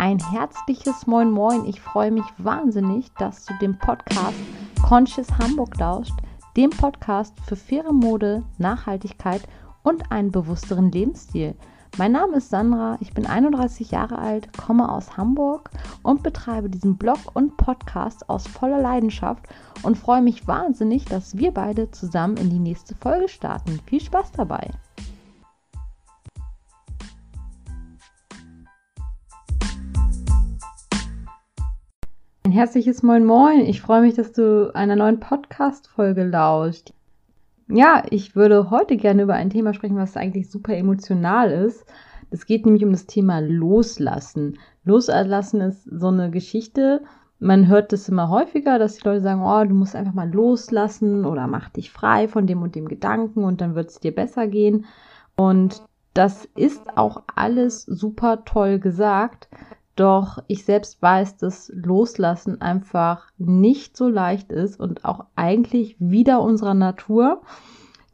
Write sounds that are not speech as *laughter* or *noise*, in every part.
ein herzliches Moin Moin. Ich freue mich wahnsinnig, dass du dem Podcast Conscious Hamburg lauscht, dem Podcast für faire Mode, Nachhaltigkeit und einen bewussteren Lebensstil. Mein Name ist Sandra, ich bin 31 Jahre alt, komme aus Hamburg und betreibe diesen Blog und Podcast aus voller Leidenschaft und freue mich wahnsinnig, dass wir beide zusammen in die nächste Folge starten. Viel Spaß dabei! Ein herzliches Moin Moin. Ich freue mich, dass du einer neuen Podcast-Folge lauscht. Ja, ich würde heute gerne über ein Thema sprechen, was eigentlich super emotional ist. Es geht nämlich um das Thema Loslassen. Loslassen ist so eine Geschichte. Man hört das immer häufiger, dass die Leute sagen, oh, du musst einfach mal loslassen oder mach dich frei von dem und dem Gedanken und dann wird es dir besser gehen. Und das ist auch alles super toll gesagt. Doch ich selbst weiß, dass Loslassen einfach nicht so leicht ist und auch eigentlich wieder unserer Natur.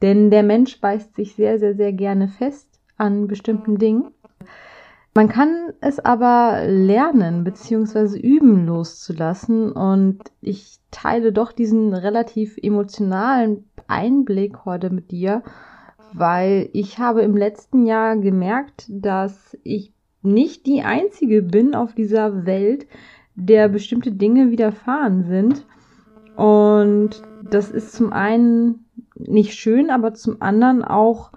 Denn der Mensch beißt sich sehr, sehr, sehr gerne fest an bestimmten Dingen. Man kann es aber lernen bzw. üben loszulassen und ich teile doch diesen relativ emotionalen Einblick heute mit dir, weil ich habe im letzten Jahr gemerkt, dass ich nicht die Einzige bin auf dieser Welt, der bestimmte Dinge widerfahren sind. Und das ist zum einen nicht schön, aber zum anderen auch,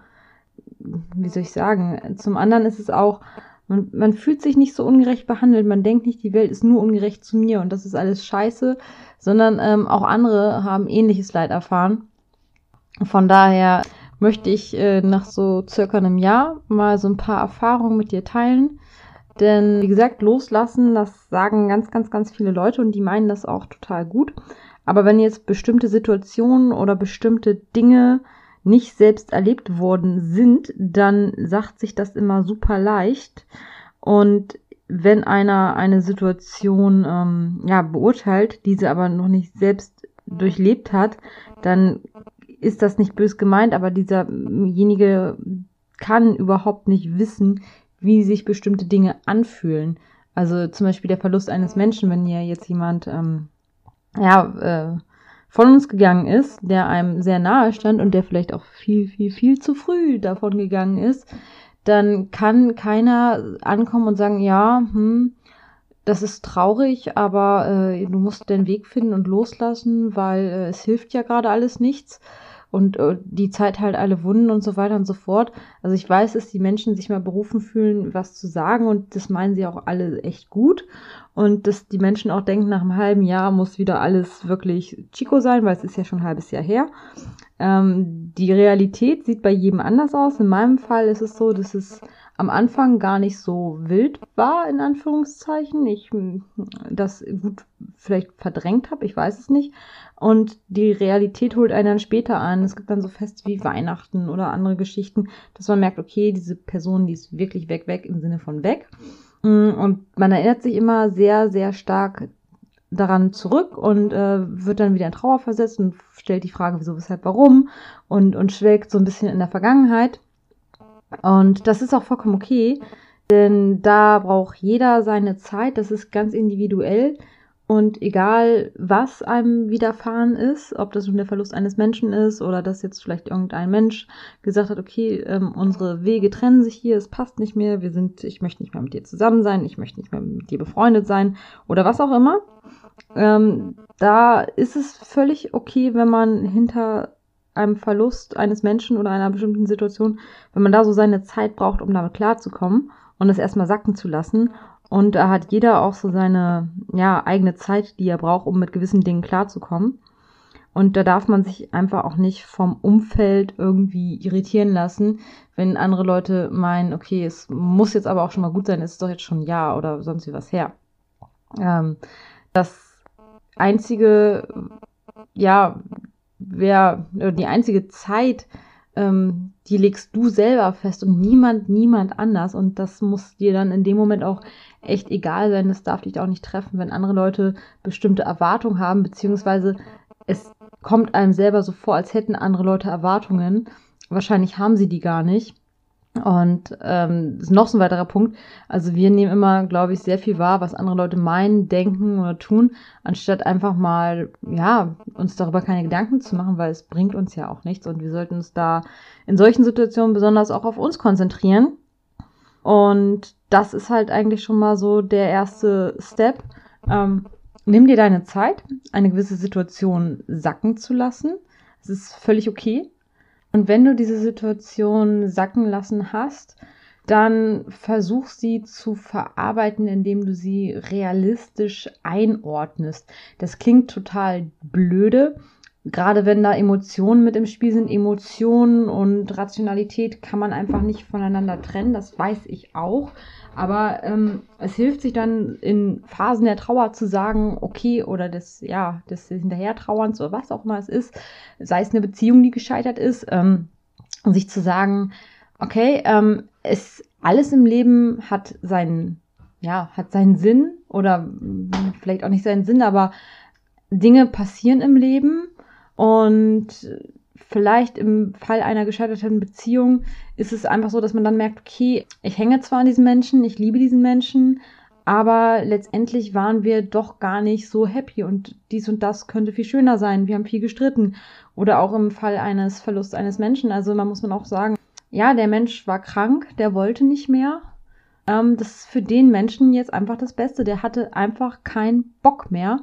wie soll ich sagen, zum anderen ist es auch, man, man fühlt sich nicht so ungerecht behandelt. Man denkt nicht, die Welt ist nur ungerecht zu mir und das ist alles scheiße, sondern ähm, auch andere haben ähnliches Leid erfahren. Von daher möchte ich äh, nach so circa einem Jahr mal so ein paar Erfahrungen mit dir teilen. Denn wie gesagt, loslassen, das sagen ganz, ganz, ganz viele Leute und die meinen das auch total gut. Aber wenn jetzt bestimmte Situationen oder bestimmte Dinge nicht selbst erlebt worden sind, dann sagt sich das immer super leicht. Und wenn einer eine Situation ähm, ja, beurteilt, diese aber noch nicht selbst durchlebt hat, dann ist das nicht bös gemeint, aber dieserjenige kann überhaupt nicht wissen, wie sich bestimmte Dinge anfühlen. Also zum Beispiel der Verlust eines Menschen, wenn hier jetzt jemand ähm, ja, äh, von uns gegangen ist, der einem sehr nahe stand und der vielleicht auch viel, viel, viel zu früh davon gegangen ist, dann kann keiner ankommen und sagen, ja, hm, das ist traurig, aber äh, du musst den Weg finden und loslassen, weil äh, es hilft ja gerade alles nichts und äh, die Zeit halt alle Wunden und so weiter und so fort. Also ich weiß, dass die Menschen sich mal berufen fühlen, was zu sagen und das meinen sie auch alle echt gut und dass die Menschen auch denken, nach einem halben Jahr muss wieder alles wirklich Chico sein, weil es ist ja schon ein halbes Jahr her. Ähm, die Realität sieht bei jedem anders aus. In meinem Fall ist es so, dass es am Anfang gar nicht so wild war, in Anführungszeichen. Ich hm, das gut vielleicht verdrängt habe, ich weiß es nicht. Und die Realität holt einen dann später an. Es gibt dann so Feste wie Weihnachten oder andere Geschichten, dass man merkt, okay, diese Person, die ist wirklich weg, weg im Sinne von weg. Hm, und man erinnert sich immer sehr, sehr stark daran zurück und äh, wird dann wieder in Trauer versetzt und stellt die Frage, wieso, weshalb, warum und, und schwelgt so ein bisschen in der Vergangenheit. Und das ist auch vollkommen okay, denn da braucht jeder seine Zeit, das ist ganz individuell. Und egal, was einem widerfahren ist, ob das nun der Verlust eines Menschen ist oder dass jetzt vielleicht irgendein Mensch gesagt hat, okay, ähm, unsere Wege trennen sich hier, es passt nicht mehr, wir sind, ich möchte nicht mehr mit dir zusammen sein, ich möchte nicht mehr mit dir befreundet sein oder was auch immer. Ähm, da ist es völlig okay, wenn man hinter einem Verlust eines Menschen oder einer bestimmten Situation, wenn man da so seine Zeit braucht, um damit klarzukommen und das erstmal sacken zu lassen. Und da hat jeder auch so seine ja, eigene Zeit, die er braucht, um mit gewissen Dingen klarzukommen. Und da darf man sich einfach auch nicht vom Umfeld irgendwie irritieren lassen, wenn andere Leute meinen, okay, es muss jetzt aber auch schon mal gut sein, es ist doch jetzt schon ein Jahr oder sonst wie was her. Ähm, das einzige, ja, wer äh, die einzige Zeit, ähm, die legst du selber fest und niemand, niemand anders. Und das muss dir dann in dem Moment auch echt egal sein. Das darf dich auch nicht treffen, wenn andere Leute bestimmte Erwartungen haben, beziehungsweise es kommt einem selber so vor, als hätten andere Leute Erwartungen. Wahrscheinlich haben sie die gar nicht. Und ähm, ist noch so ein weiterer Punkt. Also wir nehmen immer, glaube ich, sehr viel wahr, was andere Leute meinen, denken oder tun, anstatt einfach mal, ja, uns darüber keine Gedanken zu machen, weil es bringt uns ja auch nichts. Und wir sollten uns da in solchen Situationen besonders auch auf uns konzentrieren. Und das ist halt eigentlich schon mal so der erste Step. Ähm, nimm dir deine Zeit, eine gewisse Situation sacken zu lassen. Es ist völlig okay. Und wenn du diese Situation sacken lassen hast, dann versuch sie zu verarbeiten, indem du sie realistisch einordnest. Das klingt total blöde, gerade wenn da Emotionen mit im Spiel sind. Emotionen und Rationalität kann man einfach nicht voneinander trennen, das weiß ich auch. Aber ähm, es hilft sich dann in Phasen der Trauer zu sagen, okay, oder des, ja, des Hinterhertrauerns oder was auch immer es ist, sei es eine Beziehung, die gescheitert ist, ähm, sich zu sagen, okay, ähm, es, alles im Leben hat seinen, ja, hat seinen Sinn oder vielleicht auch nicht seinen Sinn, aber Dinge passieren im Leben und vielleicht im Fall einer gescheiterten Beziehung ist es einfach so, dass man dann merkt, okay, ich hänge zwar an diesen Menschen, ich liebe diesen Menschen, aber letztendlich waren wir doch gar nicht so happy und dies und das könnte viel schöner sein. Wir haben viel gestritten. Oder auch im Fall eines Verlusts eines Menschen. Also man muss man auch sagen, ja, der Mensch war krank, der wollte nicht mehr. Ähm, das ist für den Menschen jetzt einfach das Beste. Der hatte einfach keinen Bock mehr.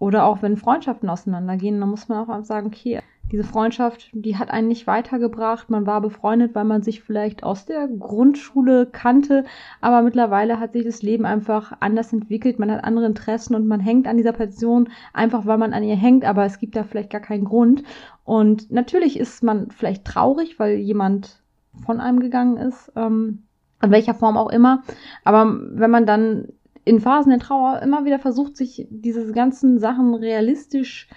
Oder auch wenn Freundschaften auseinandergehen, dann muss man auch sagen, okay, diese Freundschaft, die hat einen nicht weitergebracht. Man war befreundet, weil man sich vielleicht aus der Grundschule kannte, aber mittlerweile hat sich das Leben einfach anders entwickelt. Man hat andere Interessen und man hängt an dieser Person einfach, weil man an ihr hängt, aber es gibt da vielleicht gar keinen Grund. Und natürlich ist man vielleicht traurig, weil jemand von einem gegangen ist, ähm, in welcher Form auch immer. Aber wenn man dann in Phasen der Trauer immer wieder versucht, sich diese ganzen Sachen realistisch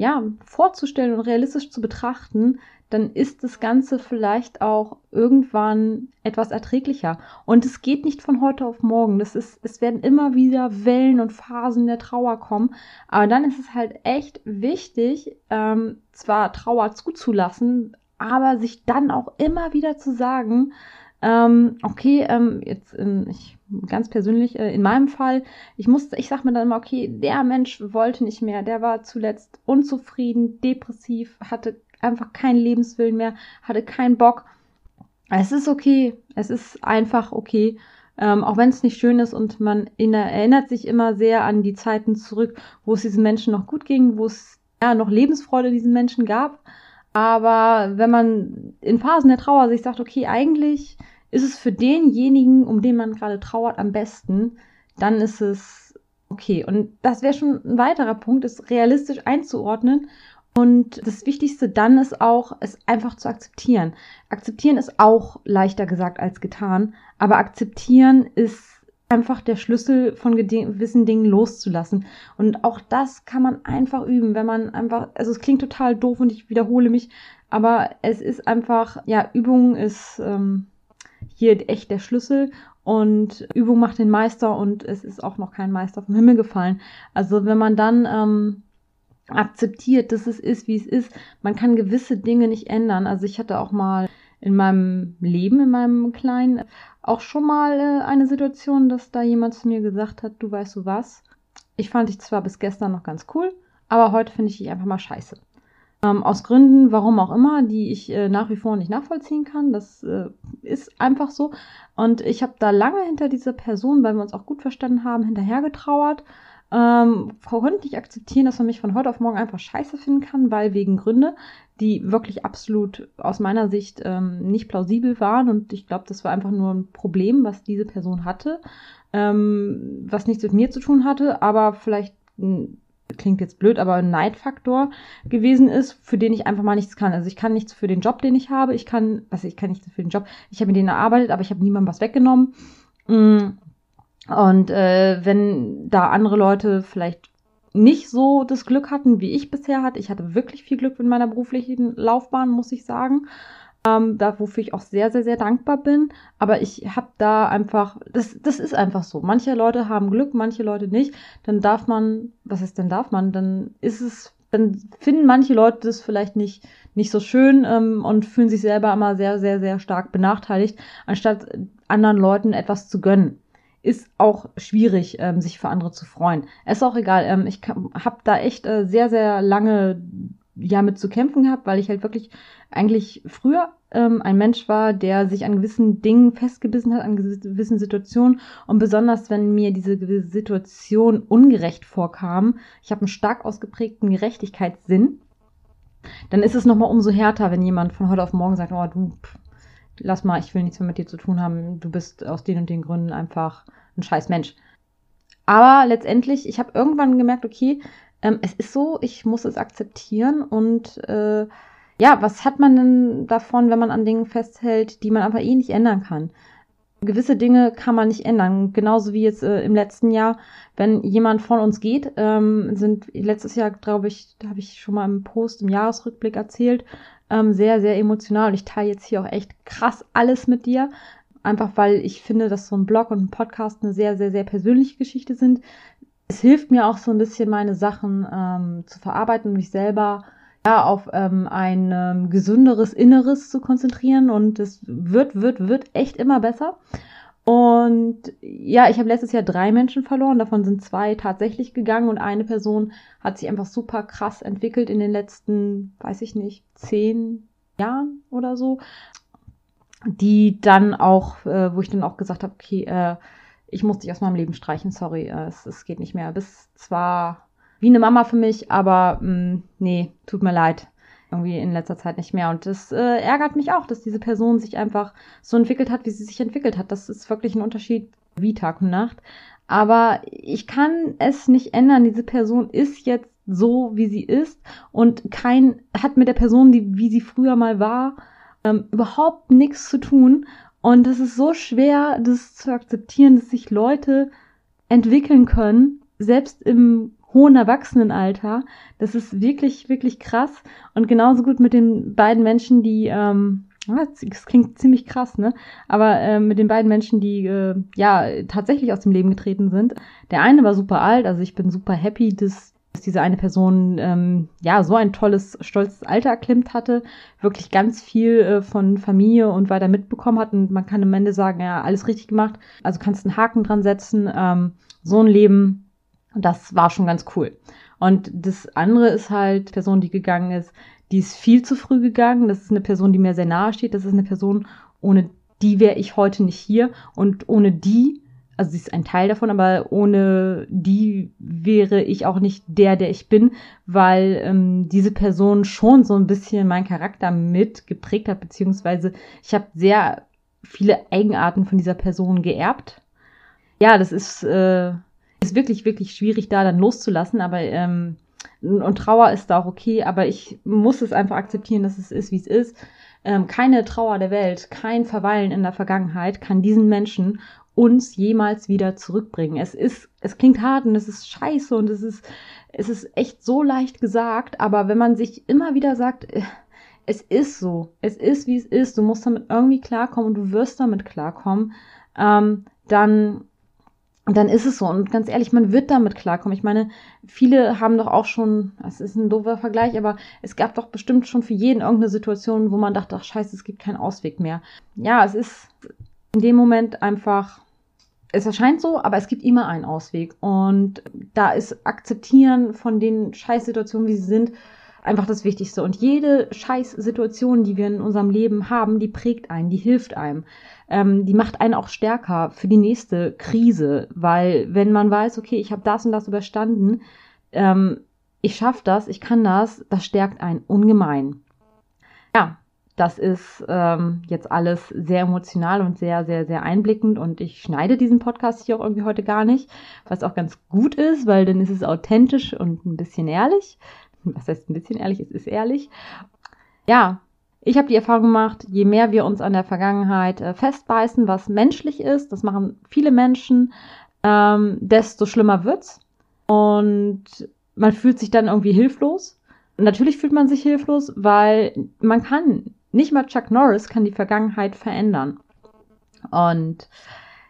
ja, vorzustellen und realistisch zu betrachten, dann ist das Ganze vielleicht auch irgendwann etwas erträglicher. Und es geht nicht von heute auf morgen. Das ist, es werden immer wieder Wellen und Phasen der Trauer kommen. Aber dann ist es halt echt wichtig, ähm, zwar Trauer zuzulassen, aber sich dann auch immer wieder zu sagen, ähm, okay, ähm, jetzt in, ich ganz persönlich äh, in meinem Fall, ich musste, ich sag mir dann immer, okay, der Mensch wollte nicht mehr, der war zuletzt unzufrieden, depressiv, hatte einfach keinen Lebenswillen mehr, hatte keinen Bock. Es ist okay, es ist einfach okay. Ähm, auch wenn es nicht schön ist und man in, erinnert sich immer sehr an die Zeiten zurück, wo es diesen Menschen noch gut ging, wo es ja noch Lebensfreude diesen Menschen gab. Aber wenn man in Phasen der Trauer sich sagt, okay, eigentlich ist es für denjenigen, um den man gerade trauert, am besten, dann ist es okay. Und das wäre schon ein weiterer Punkt, es realistisch einzuordnen. Und das Wichtigste dann ist auch, es einfach zu akzeptieren. Akzeptieren ist auch leichter gesagt als getan, aber akzeptieren ist einfach der Schlüssel von gewissen Dingen loszulassen. Und auch das kann man einfach üben, wenn man einfach, also es klingt total doof und ich wiederhole mich, aber es ist einfach, ja, Übung ist ähm, hier echt der Schlüssel und Übung macht den Meister und es ist auch noch kein Meister vom Himmel gefallen. Also wenn man dann ähm, akzeptiert, dass es ist, wie es ist, man kann gewisse Dinge nicht ändern. Also ich hatte auch mal in meinem Leben, in meinem Kleinen, auch schon mal äh, eine Situation, dass da jemand zu mir gesagt hat, du weißt du was, ich fand dich zwar bis gestern noch ganz cool, aber heute finde ich dich einfach mal scheiße. Ähm, aus Gründen, warum auch immer, die ich äh, nach wie vor nicht nachvollziehen kann. Das äh, ist einfach so. Und ich habe da lange hinter dieser Person, weil wir uns auch gut verstanden haben, hinterhergetrauert. Ähm, konnte nicht akzeptieren, dass man mich von heute auf morgen einfach scheiße finden kann, weil wegen Gründe, die wirklich absolut aus meiner Sicht ähm, nicht plausibel waren. Und ich glaube, das war einfach nur ein Problem, was diese Person hatte, ähm, was nichts mit mir zu tun hatte, aber vielleicht klingt jetzt blöd, aber ein Neidfaktor gewesen ist, für den ich einfach mal nichts kann. Also ich kann nichts für den Job, den ich habe. Ich kann, also ich kann nichts für den Job. Ich habe mir den erarbeitet, aber ich habe niemandem was weggenommen. Mm. Und äh, wenn da andere Leute vielleicht nicht so das Glück hatten, wie ich bisher hatte, ich hatte wirklich viel Glück in meiner beruflichen Laufbahn, muss ich sagen ähm, da wofür ich auch sehr, sehr, sehr dankbar bin. Aber ich habe da einfach, das, das ist einfach so. Manche Leute haben Glück, manche Leute nicht. Dann darf man, was ist denn darf man? Dann ist es dann finden manche Leute das vielleicht nicht, nicht so schön ähm, und fühlen sich selber immer sehr, sehr, sehr stark benachteiligt, anstatt anderen Leuten etwas zu gönnen. Ist auch schwierig, ähm, sich für andere zu freuen. Ist auch egal. Ähm, ich habe da echt äh, sehr, sehr lange ja mit zu kämpfen gehabt, weil ich halt wirklich eigentlich früher ähm, ein Mensch war, der sich an gewissen Dingen festgebissen hat, an gewissen Situationen und besonders wenn mir diese Situation ungerecht vorkam, ich habe einen stark ausgeprägten Gerechtigkeitssinn, dann ist es nochmal umso härter, wenn jemand von heute auf morgen sagt, oh du, pff, lass mal, ich will nichts mehr mit dir zu tun haben, du bist aus den und den Gründen einfach ein scheiß Mensch. Aber letztendlich, ich habe irgendwann gemerkt, okay, ähm, es ist so, ich muss es akzeptieren und äh, ja, was hat man denn davon, wenn man an Dingen festhält, die man aber eh nicht ändern kann? Gewisse Dinge kann man nicht ändern. Genauso wie jetzt äh, im letzten Jahr, wenn jemand von uns geht, ähm, sind letztes Jahr, glaube ich, da habe ich schon mal im Post im Jahresrückblick erzählt, ähm, sehr, sehr emotional. Und ich teile jetzt hier auch echt krass alles mit dir. Einfach weil ich finde, dass so ein Blog und ein Podcast eine sehr, sehr, sehr persönliche Geschichte sind. Es hilft mir auch so ein bisschen, meine Sachen ähm, zu verarbeiten und mich selber ja, auf ähm, ein ähm, gesünderes Inneres zu konzentrieren und es wird, wird, wird echt immer besser. Und ja, ich habe letztes Jahr drei Menschen verloren, davon sind zwei tatsächlich gegangen und eine Person hat sich einfach super krass entwickelt in den letzten, weiß ich nicht, zehn Jahren oder so. Die dann auch, äh, wo ich dann auch gesagt habe, okay, äh, ich muss dich aus meinem Leben streichen, sorry, äh, es, es geht nicht mehr. Bis zwar wie eine Mama für mich, aber mh, mm, nee, tut mir leid. Irgendwie in letzter Zeit nicht mehr. Und das äh, ärgert mich auch, dass diese Person sich einfach so entwickelt hat, wie sie sich entwickelt hat. Das ist wirklich ein Unterschied wie Tag und Nacht. Aber ich kann es nicht ändern. Diese Person ist jetzt so, wie sie ist und kein hat mit der Person, die wie sie früher mal war, ähm, überhaupt nichts zu tun. Und das ist so schwer, das zu akzeptieren, dass sich Leute entwickeln können, selbst im hohen Erwachsenenalter. Das ist wirklich, wirklich krass. Und genauso gut mit den beiden Menschen, die, ähm, das klingt ziemlich krass, ne? Aber äh, mit den beiden Menschen, die äh, ja tatsächlich aus dem Leben getreten sind. Der eine war super alt, also ich bin super happy, dass, dass diese eine Person ähm, ja so ein tolles, stolzes Alter erklimmt hatte, wirklich ganz viel äh, von Familie und weiter mitbekommen hat. Und man kann am Ende sagen, ja, alles richtig gemacht. Also kannst einen Haken dran setzen. Ähm, so ein Leben das war schon ganz cool. Und das andere ist halt Person, die gegangen ist, die ist viel zu früh gegangen. Das ist eine Person, die mir sehr nahe steht. Das ist eine Person, ohne die wäre ich heute nicht hier. Und ohne die, also sie ist ein Teil davon, aber ohne die wäre ich auch nicht der, der ich bin, weil ähm, diese Person schon so ein bisschen meinen Charakter mit geprägt hat, beziehungsweise ich habe sehr viele Eigenarten von dieser Person geerbt. Ja, das ist äh, ist wirklich, wirklich schwierig, da dann loszulassen, aber ähm, und Trauer ist da auch okay, aber ich muss es einfach akzeptieren, dass es ist, wie es ist. Ähm, keine Trauer der Welt, kein Verweilen in der Vergangenheit kann diesen Menschen uns jemals wieder zurückbringen. Es ist, es klingt hart und es ist scheiße und es ist, es ist echt so leicht gesagt, aber wenn man sich immer wieder sagt, äh, es ist so, es ist wie es ist, du musst damit irgendwie klarkommen und du wirst damit klarkommen, ähm, dann dann ist es so. Und ganz ehrlich, man wird damit klarkommen. Ich meine, viele haben doch auch schon, das ist ein doofer Vergleich, aber es gab doch bestimmt schon für jeden irgendeine Situation, wo man dachte, ach scheiße, es gibt keinen Ausweg mehr. Ja, es ist in dem Moment einfach, es erscheint so, aber es gibt immer einen Ausweg. Und da ist Akzeptieren von den Scheißsituationen, wie sie sind, einfach das Wichtigste. Und jede Scheißsituation, die wir in unserem Leben haben, die prägt einen, die hilft einem ähm, die macht einen auch stärker für die nächste Krise, weil wenn man weiß, okay, ich habe das und das überstanden, ähm, ich schaffe das, ich kann das, das stärkt einen ungemein. Ja, das ist ähm, jetzt alles sehr emotional und sehr, sehr, sehr einblickend und ich schneide diesen Podcast hier auch irgendwie heute gar nicht, was auch ganz gut ist, weil dann ist es authentisch und ein bisschen ehrlich. *laughs* Was heißt ein bisschen ehrlich? Es ist ehrlich. Ja, ich habe die Erfahrung gemacht, je mehr wir uns an der Vergangenheit äh, festbeißen, was menschlich ist, das machen viele Menschen, ähm, desto schlimmer wird's. Und man fühlt sich dann irgendwie hilflos. natürlich fühlt man sich hilflos, weil man kann, nicht mal Chuck Norris kann die Vergangenheit verändern. Und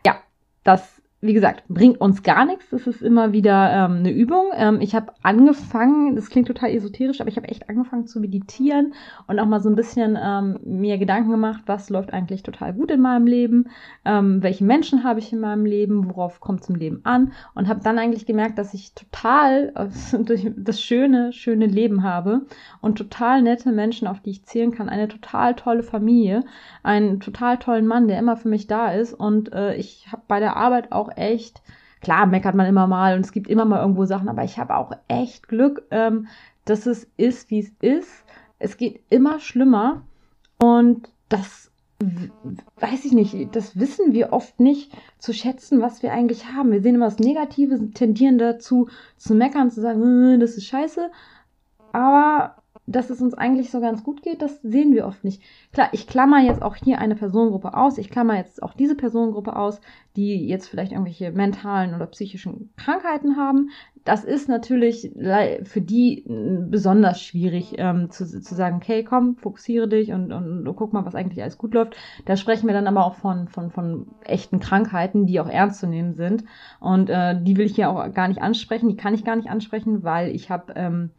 ja, das wie gesagt, bringt uns gar nichts. Das ist immer wieder ähm, eine Übung. Ähm, ich habe angefangen, das klingt total esoterisch, aber ich habe echt angefangen zu meditieren und auch mal so ein bisschen ähm, mir Gedanken gemacht, was läuft eigentlich total gut in meinem Leben, ähm, welche Menschen habe ich in meinem Leben, worauf kommt es im Leben an und habe dann eigentlich gemerkt, dass ich total äh, *laughs* das schöne, schöne Leben habe und total nette Menschen, auf die ich zählen kann, eine total tolle Familie, einen total tollen Mann, der immer für mich da ist und äh, ich habe bei der Arbeit auch echt, klar meckert man immer mal und es gibt immer mal irgendwo Sachen, aber ich habe auch echt Glück, ähm, dass es ist, wie es ist. Es geht immer schlimmer und das weiß ich nicht, das wissen wir oft nicht zu schätzen, was wir eigentlich haben. Wir sehen immer das Negative, tendieren dazu zu meckern, zu sagen, äh, das ist scheiße. Aber dass es uns eigentlich so ganz gut geht, das sehen wir oft nicht. Klar, ich klammer jetzt auch hier eine Personengruppe aus. Ich klammer jetzt auch diese Personengruppe aus, die jetzt vielleicht irgendwelche mentalen oder psychischen Krankheiten haben. Das ist natürlich für die besonders schwierig ähm, zu, zu sagen, okay, komm, fokussiere dich und, und, und, guck mal, was eigentlich alles gut läuft. Da sprechen wir dann aber auch von, von, von echten Krankheiten, die auch ernst zu nehmen sind. Und äh, die will ich hier auch gar nicht ansprechen, die kann ich gar nicht ansprechen, weil ich habe ähm,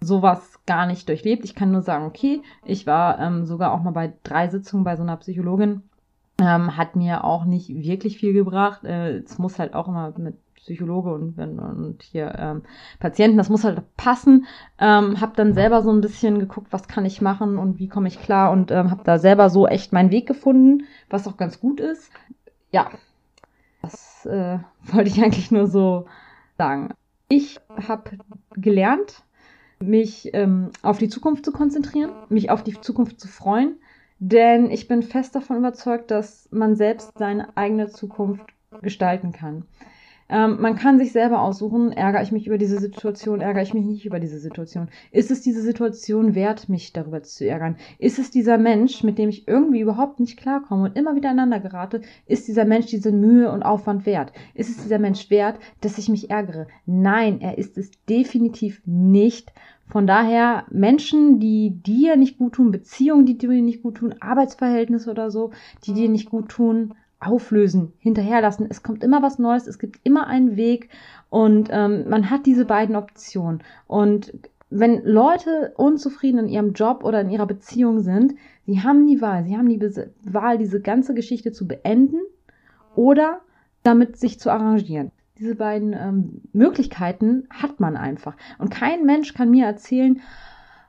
sowas gar nicht durchlebt. Ich kann nur sagen, okay, ich war ähm, sogar auch mal bei drei Sitzungen bei so einer Psychologin. Ähm, hat mir auch nicht wirklich viel gebracht. Äh, es muss halt auch immer mit Psychologe und, und hier ähm, Patienten, das muss halt passen. Ähm, habe dann selber so ein bisschen geguckt, was kann ich machen und wie komme ich klar und ähm, habe da selber so echt meinen Weg gefunden, was auch ganz gut ist. Ja, das äh, *laughs* wollte ich eigentlich nur so sagen. Ich habe gelernt, mich ähm, auf die Zukunft zu konzentrieren, mich auf die Zukunft zu freuen, denn ich bin fest davon überzeugt, dass man selbst seine eigene Zukunft gestalten kann. Ähm, man kann sich selber aussuchen, ärgere ich mich über diese Situation, ärgere ich mich nicht über diese Situation. Ist es diese Situation wert, mich darüber zu ärgern? Ist es dieser Mensch, mit dem ich irgendwie überhaupt nicht klarkomme und immer wieder aneinander gerate? Ist dieser Mensch diese Mühe und Aufwand wert? Ist es dieser Mensch wert, dass ich mich ärgere? Nein, er ist es definitiv nicht. Von daher Menschen, die dir nicht gut tun, Beziehungen, die dir nicht gut tun, Arbeitsverhältnisse oder so, die dir nicht gut tun, auflösen, hinterherlassen. Es kommt immer was Neues, es gibt immer einen Weg und ähm, man hat diese beiden Optionen. Und wenn Leute unzufrieden in ihrem Job oder in ihrer Beziehung sind, sie haben die Wahl, sie haben die Wahl, diese ganze Geschichte zu beenden oder damit sich zu arrangieren. Diese beiden ähm, Möglichkeiten hat man einfach. Und kein Mensch kann mir erzählen,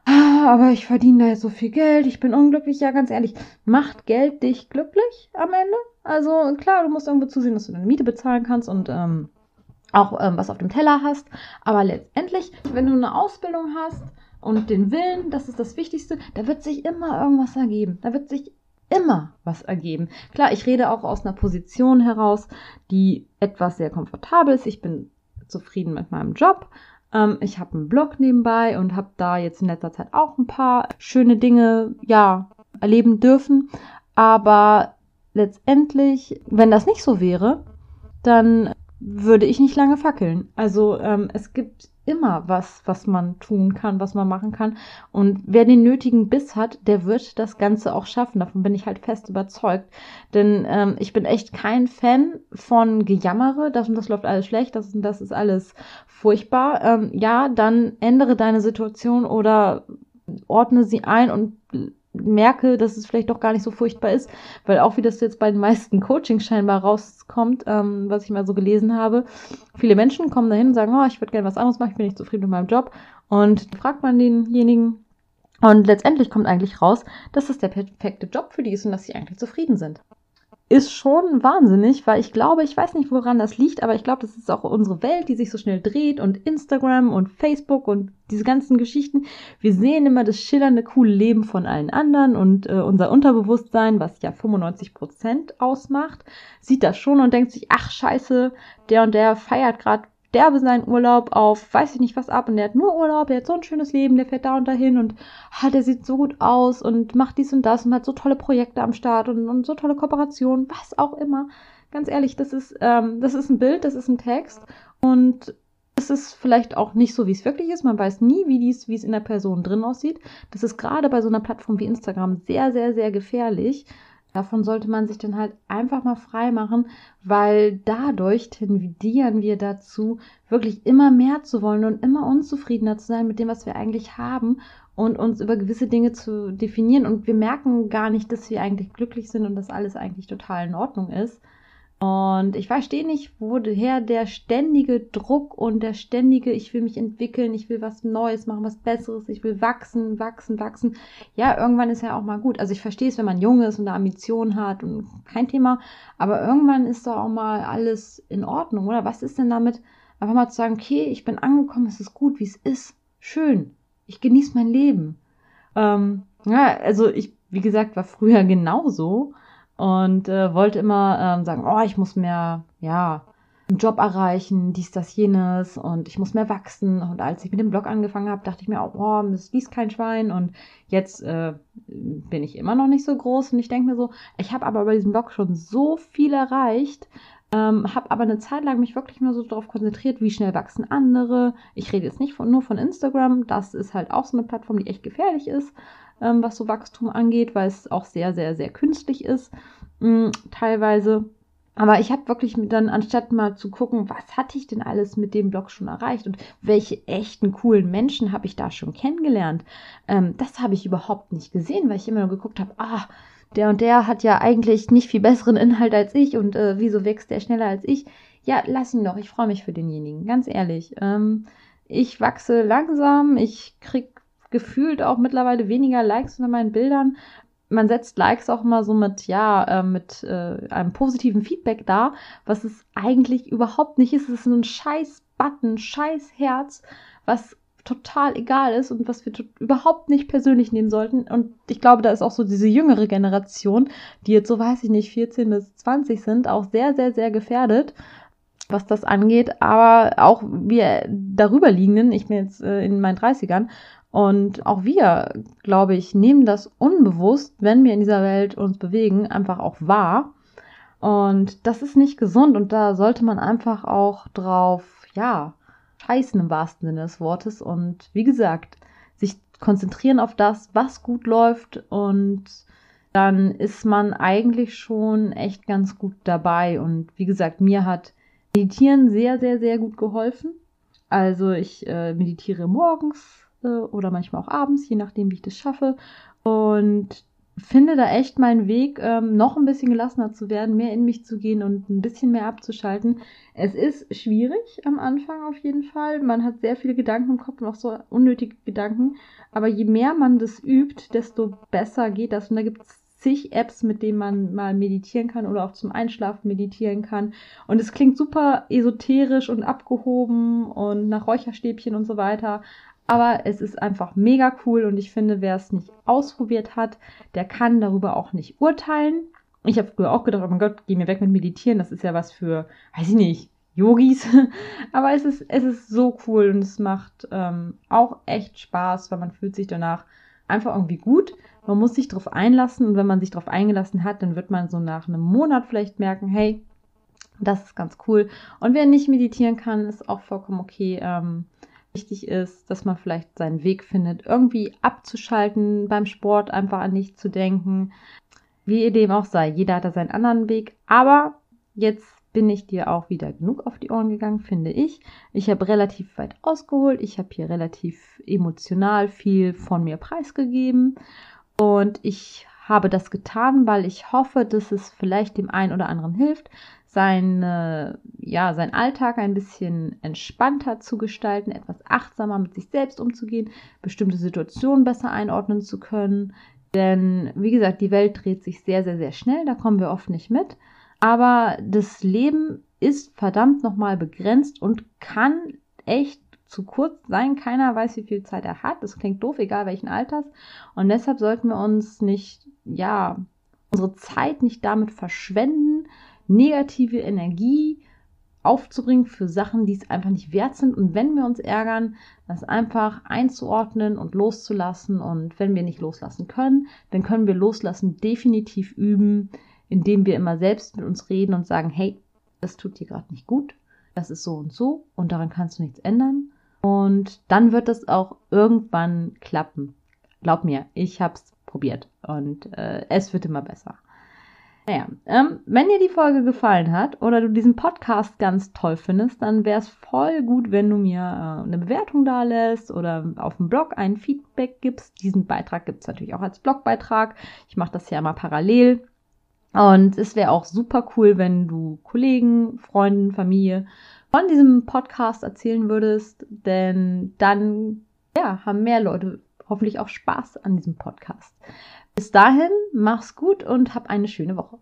aber ich verdiene da so viel Geld, ich bin unglücklich. Ja, ganz ehrlich, macht Geld dich glücklich am Ende? Also klar, du musst irgendwo zusehen, dass du deine Miete bezahlen kannst und ähm, auch ähm, was auf dem Teller hast. Aber letztendlich, wenn du eine Ausbildung hast und den Willen, das ist das Wichtigste, da wird sich immer irgendwas ergeben. Da wird sich immer was ergeben. Klar, ich rede auch aus einer Position heraus, die etwas sehr komfortabel ist. Ich bin zufrieden mit meinem Job. Ähm, ich habe einen Blog nebenbei und habe da jetzt in letzter Zeit auch ein paar schöne Dinge, ja, erleben dürfen. Aber letztendlich, wenn das nicht so wäre, dann würde ich nicht lange fackeln. Also ähm, es gibt immer was, was man tun kann, was man machen kann. Und wer den nötigen Biss hat, der wird das Ganze auch schaffen. Davon bin ich halt fest überzeugt. Denn ähm, ich bin echt kein Fan von Gejammere, das und das läuft alles schlecht, das und das ist alles furchtbar. Ähm, ja, dann ändere deine Situation oder ordne sie ein und merke, dass es vielleicht doch gar nicht so furchtbar ist, weil auch wie das jetzt bei den meisten Coachings scheinbar rauskommt, ähm, was ich mal so gelesen habe, viele Menschen kommen dahin und sagen, oh, ich würde gerne was anderes machen, ich bin nicht zufrieden mit meinem Job. Und fragt man denjenigen und letztendlich kommt eigentlich raus, dass das der perfekte Job für die ist und dass sie eigentlich zufrieden sind ist schon wahnsinnig, weil ich glaube, ich weiß nicht, woran das liegt, aber ich glaube, das ist auch unsere Welt, die sich so schnell dreht und Instagram und Facebook und diese ganzen Geschichten. Wir sehen immer das schillernde, coole Leben von allen anderen und äh, unser Unterbewusstsein, was ja 95 Prozent ausmacht, sieht das schon und denkt sich, ach scheiße, der und der feiert gerade derbe seinen Urlaub auf, weiß ich nicht was ab und der hat nur Urlaub, der hat so ein schönes Leben, der fährt da und dahin und ah, der sieht so gut aus und macht dies und das und hat so tolle Projekte am Start und, und so tolle Kooperationen, was auch immer. Ganz ehrlich, das ist, ähm, das ist ein Bild, das ist ein Text und es ist vielleicht auch nicht so, wie es wirklich ist. Man weiß nie, wie dies, wie es in der Person drin aussieht. Das ist gerade bei so einer Plattform wie Instagram sehr, sehr, sehr gefährlich Davon sollte man sich dann halt einfach mal frei machen, weil dadurch tendieren wir dazu, wirklich immer mehr zu wollen und immer unzufriedener zu sein mit dem, was wir eigentlich haben und uns über gewisse Dinge zu definieren. Und wir merken gar nicht, dass wir eigentlich glücklich sind und dass alles eigentlich total in Ordnung ist. Und ich verstehe nicht, woher der ständige Druck und der ständige, ich will mich entwickeln, ich will was Neues machen, was Besseres, ich will wachsen, wachsen, wachsen. Ja, irgendwann ist ja auch mal gut. Also ich verstehe es, wenn man jung ist und da Ambitionen hat und kein Thema. Aber irgendwann ist doch auch mal alles in Ordnung, oder? Was ist denn damit, einfach mal zu sagen, okay, ich bin angekommen, es ist gut, wie es ist. Schön. Ich genieße mein Leben. Ähm, ja, also ich, wie gesagt, war früher genauso und äh, wollte immer ähm, sagen, oh, ich muss mehr, ja, im Job erreichen, dies, das, jenes und ich muss mehr wachsen. Und als ich mit dem Blog angefangen habe, dachte ich mir auch, oh, das liest kein Schwein. Und jetzt äh, bin ich immer noch nicht so groß und ich denke mir so, ich habe aber bei diesem Blog schon so viel erreicht, ähm, habe aber eine Zeit lang mich wirklich nur so darauf konzentriert, wie schnell wachsen andere. Ich rede jetzt nicht von, nur von Instagram, das ist halt auch so eine Plattform, die echt gefährlich ist ähm, was so Wachstum angeht, weil es auch sehr, sehr, sehr künstlich ist, mh, mm, teilweise. Aber ich habe wirklich dann, anstatt mal zu gucken, was hatte ich denn alles mit dem Blog schon erreicht und welche echten coolen Menschen habe ich da schon kennengelernt, ähm, das habe ich überhaupt nicht gesehen, weil ich immer nur geguckt habe, ah, der und der hat ja eigentlich nicht viel besseren Inhalt als ich und äh, wieso wächst der schneller als ich? Ja, lass ihn doch, ich freue mich für denjenigen, ganz ehrlich. Ähm, ich wachse langsam, ich krieg gefühlt auch mittlerweile weniger Likes unter meinen Bildern. Man setzt Likes auch immer so mit, ja, äh, mit äh, einem positiven Feedback da, was es eigentlich überhaupt nicht ist. Es ist ein scheiß Button, scheiß Herz, was total egal ist und was wir überhaupt nicht persönlich nehmen sollten. Und ich glaube, da ist auch so diese jüngere Generation, die jetzt so, weiß ich nicht, 14 bis 20 sind, auch sehr, sehr, sehr gefährdet, was das angeht. Aber auch wir darüber liegenden, ich bin jetzt äh, in meinen 30ern, und auch wir, glaube ich, nehmen das unbewusst, wenn wir in dieser Welt uns bewegen, einfach auch wahr. Und das ist nicht gesund und da sollte man einfach auch drauf, ja, scheißen im wahrsten Sinne des Wortes. Und wie gesagt, sich konzentrieren auf das, was gut läuft und dann ist man eigentlich schon echt ganz gut dabei. Und wie gesagt, mir hat Meditieren sehr, sehr, sehr gut geholfen. Also ich äh, meditiere morgens oder manchmal auch abends, je nachdem, wie ich das schaffe. Und finde da echt meinen Weg, ähm, noch ein bisschen gelassener zu werden, mehr in mich zu gehen und ein bisschen mehr abzuschalten. Es ist schwierig am Anfang auf jeden Fall. Man hat sehr viele Gedanken im Kopf und auch so unnötige Gedanken. Aber je mehr man das übt, desto besser geht das. Und da gibt es zig Apps, mit denen man mal meditieren kann oder auch zum Einschlafen meditieren kann. Und es klingt super esoterisch und abgehoben und nach Räucherstäbchen und so weiter. Aber es ist einfach mega cool und ich finde, wer es nicht ausprobiert hat, der kann darüber auch nicht urteilen. Ich habe früher auch gedacht, oh mein Gott, geh mir weg mit Meditieren, das ist ja was für, weiß ich nicht, Yogis. *laughs* Aber es ist, es ist so cool und es macht ähm, auch echt Spaß, weil man fühlt sich danach einfach irgendwie gut. Man muss sich darauf einlassen und wenn man sich darauf eingelassen hat, dann wird man so nach einem Monat vielleicht merken, hey, das ist ganz cool. Und wer nicht meditieren kann, ist auch vollkommen okay. Ähm, wichtig ist, dass man vielleicht seinen Weg findet, irgendwie abzuschalten, beim Sport einfach an nichts zu denken. Wie ihr dem auch sei, jeder hat da seinen anderen Weg. Aber jetzt bin ich dir auch wieder genug auf die Ohren gegangen, finde ich. Ich habe relativ weit ausgeholt. Ich habe hier relativ emotional viel von mir preisgegeben. Und ich habe das getan, weil ich hoffe, dass es vielleicht dem einen oder anderen hilft, seine, ja, seinen Alltag ein bisschen entspannter zu gestalten, etwas achtsamer mit sich selbst umzugehen, bestimmte Situationen besser einordnen zu können. Denn, wie gesagt, die Welt dreht sich sehr, sehr, sehr schnell, da kommen wir oft nicht mit. Aber das Leben ist verdammt nochmal begrenzt und kann echt zu kurz sein. Keiner weiß, wie viel Zeit er hat. Das klingt doof, egal welchen Alters. Und deshalb sollten wir uns nicht, ja, unsere Zeit nicht damit verschwenden, negative Energie aufzubringen für Sachen, die es einfach nicht wert sind. Und wenn wir uns ärgern, das einfach einzuordnen und loszulassen. Und wenn wir nicht loslassen können, dann können wir loslassen definitiv üben, indem wir immer selbst mit uns reden und sagen, hey, das tut dir gerade nicht gut, das ist so und so und daran kannst du nichts ändern. Und dann wird das auch irgendwann klappen. Glaub mir, ich habe es probiert und äh, es wird immer besser. Naja, ähm, wenn dir die Folge gefallen hat oder du diesen Podcast ganz toll findest, dann wäre es voll gut, wenn du mir äh, eine Bewertung da lässt oder auf dem Blog ein Feedback gibst. Diesen Beitrag gibt es natürlich auch als Blogbeitrag. Ich mache das ja immer parallel. Und es wäre auch super cool, wenn du Kollegen, Freunden, Familie von diesem Podcast erzählen würdest, denn dann ja, haben mehr Leute hoffentlich auch Spaß an diesem Podcast. Bis dahin, mach's gut und hab eine schöne Woche.